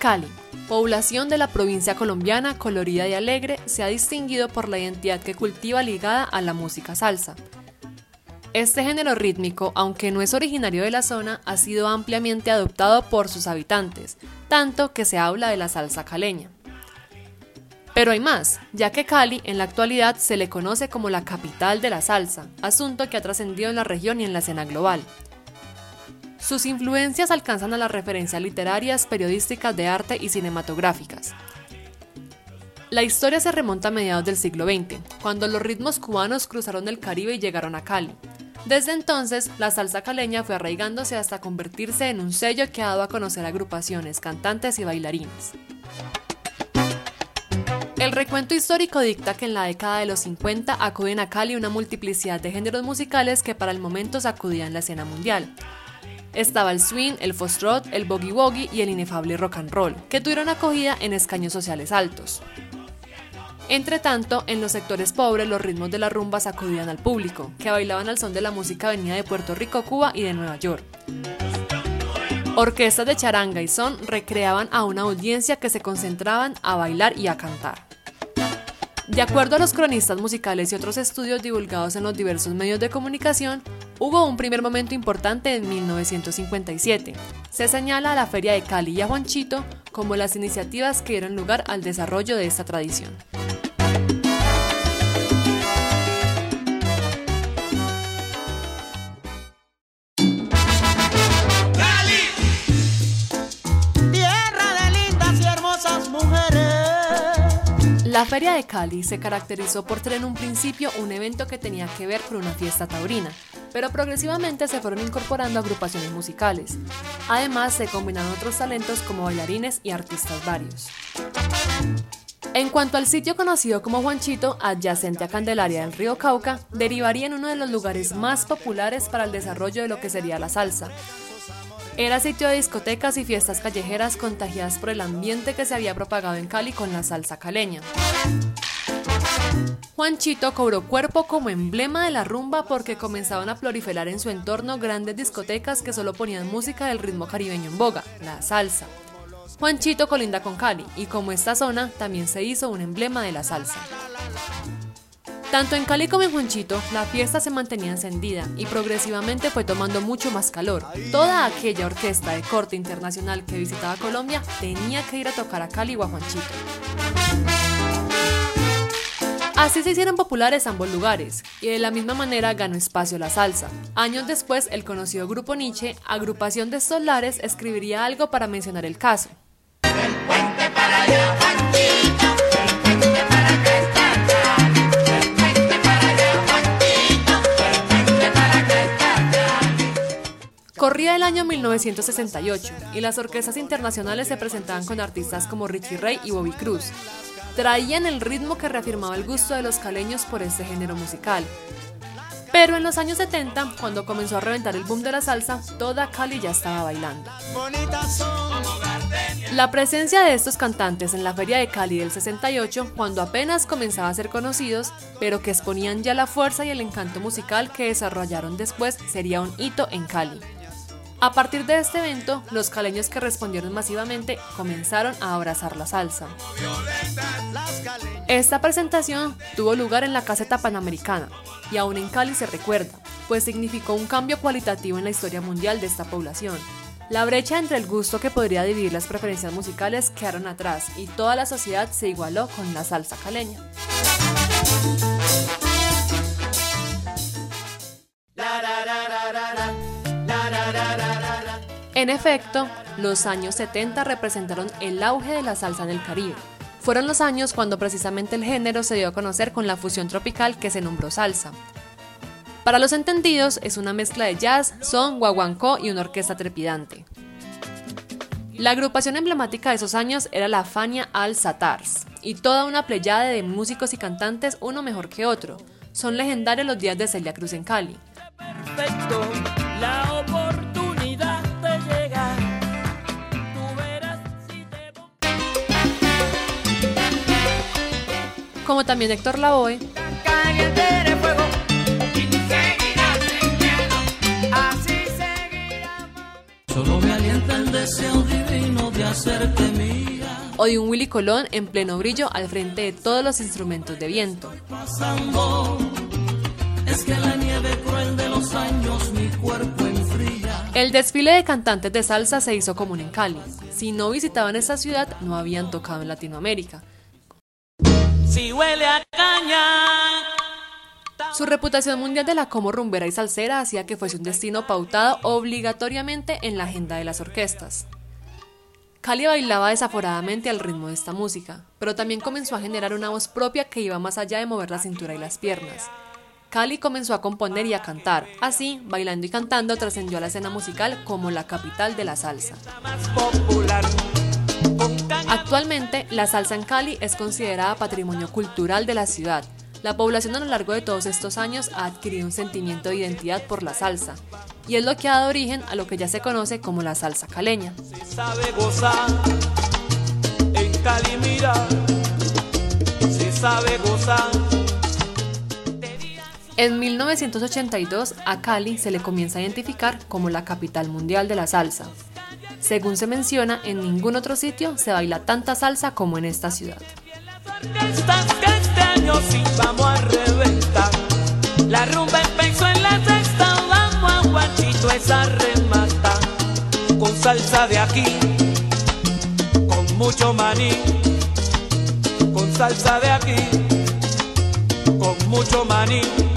Cali, población de la provincia colombiana colorida y alegre, se ha distinguido por la identidad que cultiva ligada a la música salsa. Este género rítmico, aunque no es originario de la zona, ha sido ampliamente adoptado por sus habitantes, tanto que se habla de la salsa caleña. Pero hay más, ya que Cali en la actualidad se le conoce como la capital de la salsa, asunto que ha trascendido en la región y en la escena global. Sus influencias alcanzan a las referencias literarias, periodísticas de arte y cinematográficas. La historia se remonta a mediados del siglo XX, cuando los ritmos cubanos cruzaron el Caribe y llegaron a Cali. Desde entonces, la salsa caleña fue arraigándose hasta convertirse en un sello que ha dado a conocer agrupaciones, cantantes y bailarines. El recuento histórico dicta que en la década de los 50 acuden a Cali una multiplicidad de géneros musicales que para el momento sacudían la escena mundial. Estaba el swing, el foxtrot, el boogie woogie y el inefable rock and roll, que tuvieron acogida en escaños sociales altos. Entre tanto, en los sectores pobres los ritmos de la rumba sacudían al público, que bailaban al son de la música venida de Puerto Rico, Cuba y de Nueva York. Orquestas de charanga y son recreaban a una audiencia que se concentraban a bailar y a cantar. De acuerdo a los cronistas musicales y otros estudios divulgados en los diversos medios de comunicación, hubo un primer momento importante en 1957. Se señala a la Feria de Cali y a Juanchito como las iniciativas que dieron lugar al desarrollo de esta tradición. La Feria de Cali se caracterizó por tener en un principio un evento que tenía que ver con una fiesta taurina, pero progresivamente se fueron incorporando agrupaciones musicales. Además, se combinaron otros talentos como bailarines y artistas varios. En cuanto al sitio conocido como Juanchito, adyacente a Candelaria del río Cauca, derivaría en uno de los lugares más populares para el desarrollo de lo que sería la salsa, era sitio de discotecas y fiestas callejeras contagiadas por el ambiente que se había propagado en Cali con la salsa caleña. Juanchito cobró cuerpo como emblema de la rumba porque comenzaban a proliferar en su entorno grandes discotecas que solo ponían música del ritmo caribeño en boga, la salsa. Juanchito colinda con Cali y como esta zona también se hizo un emblema de la salsa. Tanto en Cali como en Juanchito, la fiesta se mantenía encendida y progresivamente fue tomando mucho más calor. Toda aquella orquesta de corte internacional que visitaba Colombia tenía que ir a tocar a Cali o a Juanchito. Así se hicieron populares ambos lugares, y de la misma manera ganó espacio la salsa. Años después, el conocido grupo Nietzsche, agrupación de solares, escribiría algo para mencionar el caso. Corría el año 1968 y las orquestas internacionales se presentaban con artistas como Richie Ray y Bobby Cruz. Traían el ritmo que reafirmaba el gusto de los caleños por este género musical. Pero en los años 70, cuando comenzó a reventar el boom de la salsa, toda Cali ya estaba bailando. La presencia de estos cantantes en la Feria de Cali del 68, cuando apenas comenzaba a ser conocidos, pero que exponían ya la fuerza y el encanto musical que desarrollaron después, sería un hito en Cali. A partir de este evento, los caleños que respondieron masivamente comenzaron a abrazar la salsa. Esta presentación tuvo lugar en la caseta panamericana y aún en Cali se recuerda, pues significó un cambio cualitativo en la historia mundial de esta población. La brecha entre el gusto que podría dividir las preferencias musicales quedaron atrás y toda la sociedad se igualó con la salsa caleña. En efecto, los años 70 representaron el auge de la salsa en el Caribe. Fueron los años cuando precisamente el género se dio a conocer con la fusión tropical que se nombró salsa. Para los entendidos, es una mezcla de jazz, son, guaguancó y una orquesta trepidante. La agrupación emblemática de esos años era la Fania Al Satars, y toda una pleyada de músicos y cantantes, uno mejor que otro. Son legendarios los días de Celia Cruz en Cali. Como también Héctor Lavoe. Solo me alienta el deseo divino de hacerte mía. O de un Willy Colón en pleno brillo al frente de todos los instrumentos de viento. Pasando, es que la nieve cruel de los años mi cuerpo enfría. El desfile de cantantes de salsa se hizo común en Cali. Si no visitaban esta ciudad, no habían tocado en Latinoamérica. Si huele a caña. Su reputación mundial de la como rumbera y salsera hacía que fuese un destino pautado obligatoriamente en la agenda de las orquestas. Cali bailaba desaforadamente al ritmo de esta música, pero también comenzó a generar una voz propia que iba más allá de mover la cintura y las piernas. Cali comenzó a componer y a cantar, así, bailando y cantando, trascendió a la escena musical como la capital de la salsa. Actualmente, la salsa en Cali es considerada patrimonio cultural de la ciudad. La población a lo largo de todos estos años ha adquirido un sentimiento de identidad por la salsa, y es lo que ha dado origen a lo que ya se conoce como la salsa caleña. se sabe gozar. En Cali mira, se sabe gozar. En 1982, a Cali se le comienza a identificar como la capital mundial de la salsa. Según se menciona, en ningún otro sitio se baila tanta salsa como en esta ciudad. La rumba empezó en la vamos a guachito esa remata. Con salsa de aquí, con mucho maní. Con salsa de aquí, con mucho maní.